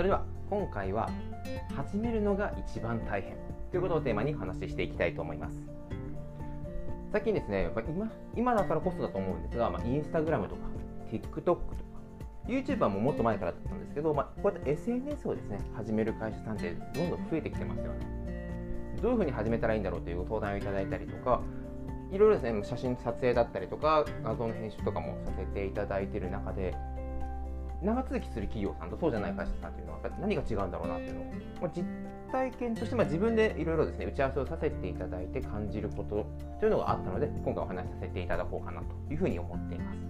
それでは今回は始めるのが一番大変ということをテーマに話していきたいと思います。最近ですねやっぱ今今だからこそだと思うんですが、まあ、インスタグラムとか TikTok とか YouTuber ももっと前からだったんですけど、まあ、こうやって SNS をですね始める会社さんってどんどん増えてきてますよね。どういうふうに始めたらいいんだろうというご相談をいただいたりとかいろいろですね写真撮影だったりとか画像の編集とかもさせていただいている中で長続きする企業さんとそうじゃない会社さんというのは何が違うんだろうなっていうのを、ま、実体験として、まあ、自分でいろいろですね打ち合わせをさせていただいて感じることというのがあったので今回お話しさせていただこうかなというふうに思っています。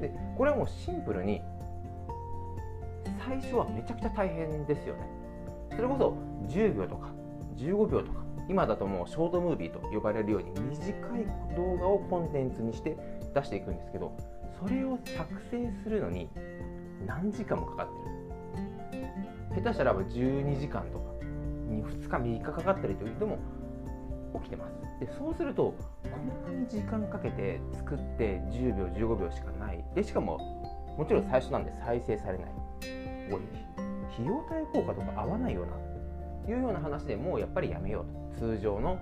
でこれはもうシンプルに最初はめちゃくちゃ大変ですよね。それこそ10秒とか15秒とか今だともうショートムービーと呼ばれるように短い動画をコンテンツにして出していくんですけどそれを作成するのに何時間もかかってる？下手したら12時間とかに2日3日かかったりという人も起きてます。でそうするとこんなに時間かけて作って10秒15秒しかない。でしかももちろん最初なんで再生されない。おい費用対効果とか合わないよなというような話でもうやっぱりやめようと。通常の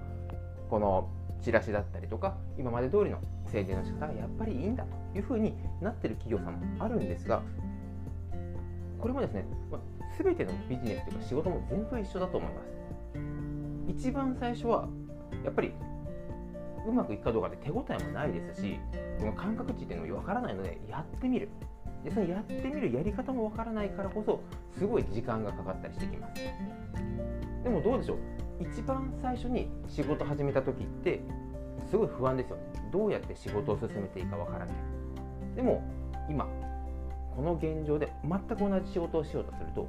このチラシだったりとか今まで通りの宣伝の仕方がやっぱりいいんだというふうになってる企業さんもあるんですがこれもですね、まあ、全てのビジネスというか仕事も全部一緒だと思います。一番最初はやっぱりうまくいくかどうかで手応えもないですしこの感覚値っていうのも分からないのでやってみる。でそのやってみるやり方も分からないからこそすごい時間がかかったりしてきます。でもどうでしょう？一番最初に仕事始めた時ってすごい不安ですよね。どうやって仕事を進めていいか分からない。でも今この現状で全く同じ仕事をしようとすると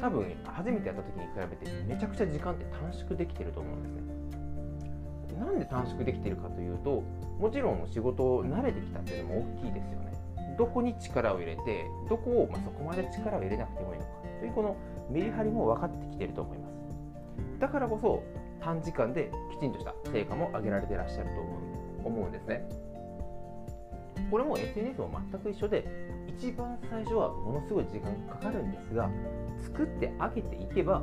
多分初めてやった時に比べてめちゃくちゃ時間って短縮できてると思うんですね。なんで短縮できてるかというともちろん仕事を慣れてきたっていうのも大きいですよね。どこに力を入れてどこを、まそこまで力を入れなくてもいいのかというこのメリハリも分かってきてると思います。だからこそ短時間できちんとした成果も上げられてらっしゃると思うんですね。これも SNS も全く一緒で一番最初はものすごい時間かかるんですが作ってあげていけば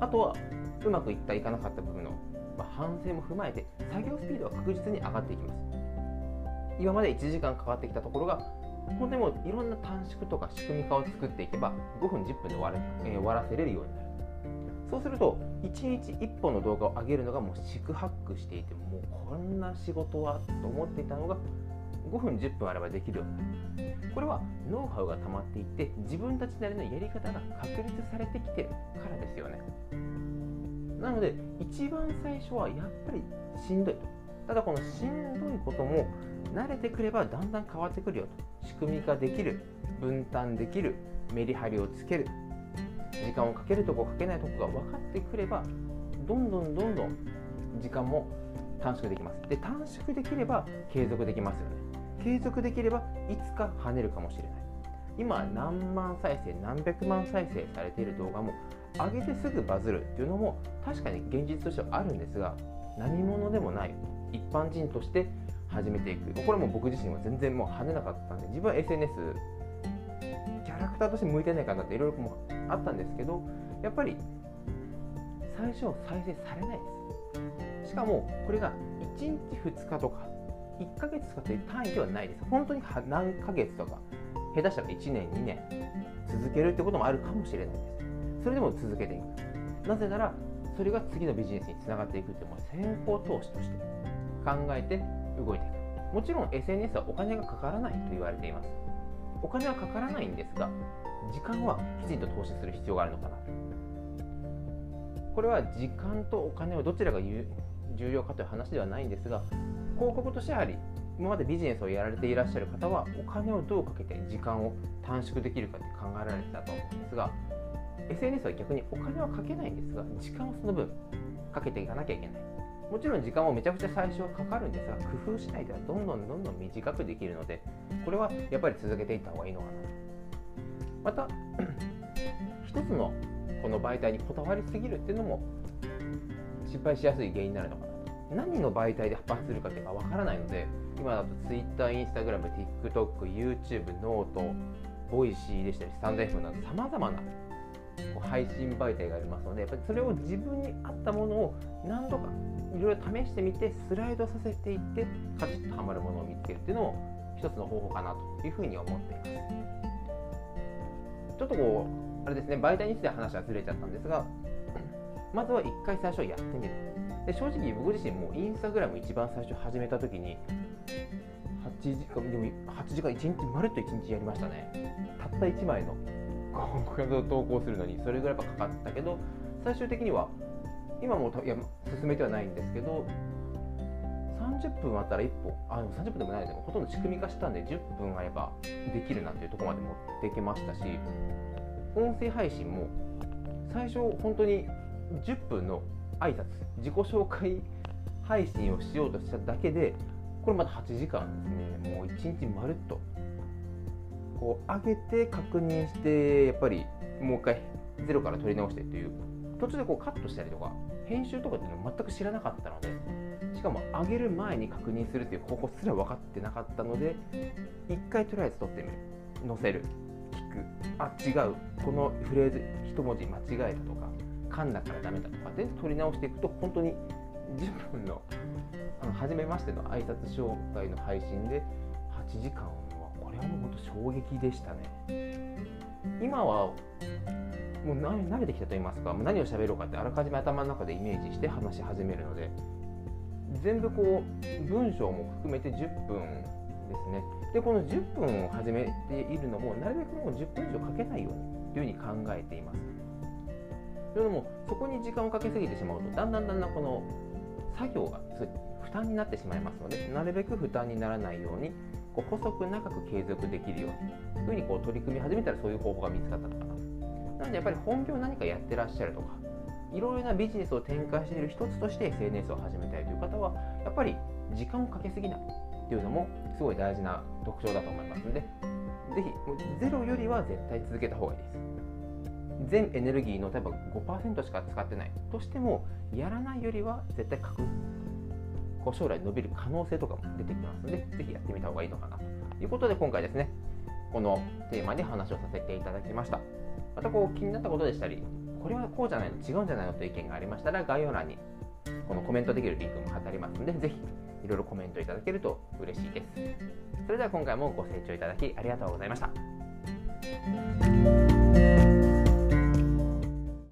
あとはうまくいったいかなかった部分の、ま反省も踏まえて作業スピードは確実に上がっていきます。今まで1時間かかってきたところが本当にもういろんな短縮とか仕組み化を作っていけば5分10分で終わる、えー、終わらせれるようになる。そうすると1日1本の動画を上げるのがもう四苦八苦していてもうこんな仕事はと思っていたのが5分10分あればできるよこれはノウハウが溜まっていって自分たちなりのやり方が確立されてきてるからですよね。なので一番最初はやっぱりしんどいと。ただこのしんどいことも慣れてくればだんだん変わってくるよと。仕組み化できる分担できるメリハリをつける。時間をかけるとこかけないとこが分かってくればどんどんどんどん時間も短縮できます。で短縮できれば継続できますよね。継続できればいつか跳ねるかもしれない。今何万再生何百万再生されている動画も上げてすぐバズるっていうのも確かに現実としてはあるんですが何者でもない一般人として始めていく。これも僕自身は全然もう跳ねなかったんで自分は SNS キャラクターとして向いてないかなっていろいろあったんですけどやっぱり最初再生されないです。しかもこれが1日2日とか1ヶ月とかって単位ではないです。本当に何ヶ月とか下手したら1年2年続けるってこともあるかもしれないです。それでも続けていく。なぜならそれが次のビジネスにつながっていくってもう先行投資として考えて動いていく。もちろん SNS はお金がかからないと言われています。お金はかからないんですが時間はきちんと投資する必要があるのかな。これは時間とお金をどちらが重要かという話ではないんですが広告としてやはり今までビジネスをやられていらっしゃる方はお金をどうかけて時間を短縮できるかって考えられてたと思うんですが SNS は逆にお金はかけないんですが時間をその分かけていかなきゃいけない。もちろん時間もめちゃくちゃ最初はかかるんですが工夫しないとどんどんどんどん短くできるのでこれはやっぱり続けていった方がいいのかなまた一つのこの媒体にこだわりすぎるっていうのも失敗しやすい原因になるのかな何の媒体で発するかっていうのが分からないので今だと Twitter、Instagram、TikTok、YouTube、 note、Voicy でしたり、 stand F などさまざまな配信媒体がありますのでやっぱりそれを自分に合ったものを何度かいろいろ試してみてスライドさせていってカチッとはまるものを見つけるっていうのも一つの方法かなというふうに思っています。ちょっとこうあれですね媒体について話はずれちゃったんですがまずは一回最初やってみる。で正直僕自身もインスタグラム一番最初始めた時に8時間でも8時間1日まるっと1日やりましたね。たった1枚の画像を投稿するのにそれぐらいかかったけど最終的には今もいや進めてはないんですけど30分あったら1本あでも30分でもないでもほとんど仕組み化したんで10分あればできるなというとこまで持ってきましたし音声配信も最初本当に10分の挨拶自己紹介配信をしようとしただけでこれまた8時間ですね。もう1日まるっとこう上げて確認してやっぱりもう一回ゼロから取り直してっていう途中でこうカットしたりとか編集とかっていうの全く知らなかったのでしかも上げる前に確認するっていう方法すら分かってなかったので一回とりあえず撮ってみる。載せる。聞く。あ違う。このフレーズ一文字間違えたとか噛んだからダメだとかで取り直していくと本当に10分のあの初めましての挨拶紹介の配信で8時間はこれはもう本当衝撃でしたね。今はもう慣れてきたと言いますか何を喋ろうかってあらかじめ頭の中でイメージして話し始めるので全部こう文章も含めて10分ですね。でこの10分を始めているのもなるべくもう10分以上かけないようにというふうに考えています。というのもそこに時間をかけすぎてしまうとだんだんだんだんこの作業が負担になってしまいますのでなるべく負担にならないようにこう細く長く継続できるようにふうにこう取り組み始めたらそういう方法が見つかったのかな。なのでやっぱり本業何かやってらっしゃるとかいろいろなビジネスを展開している一つとして SNS を始めたいという方はやっぱり時間をかけすぎないっていうのもすごい大事な特徴だと思いますのでぜひゼロよりは絶対続けた方がいいです。全エネルギーの例えば5%しか使ってないとしてもやらないよりは絶対確こう将来伸びる可能性とかも出てきますのでぜひやってみた方がいいのかなということで今回ですねこのテーマで話をさせていただきました。またこう気になったことでしたりこれはこうじゃないの違うんじゃないのという意見がありましたら概要欄にこのコメントできるリンクも貼ってありますのでぜひいろいろコメントいただけると嬉しいです。それでは今回もご清聴いただきありがとうございました。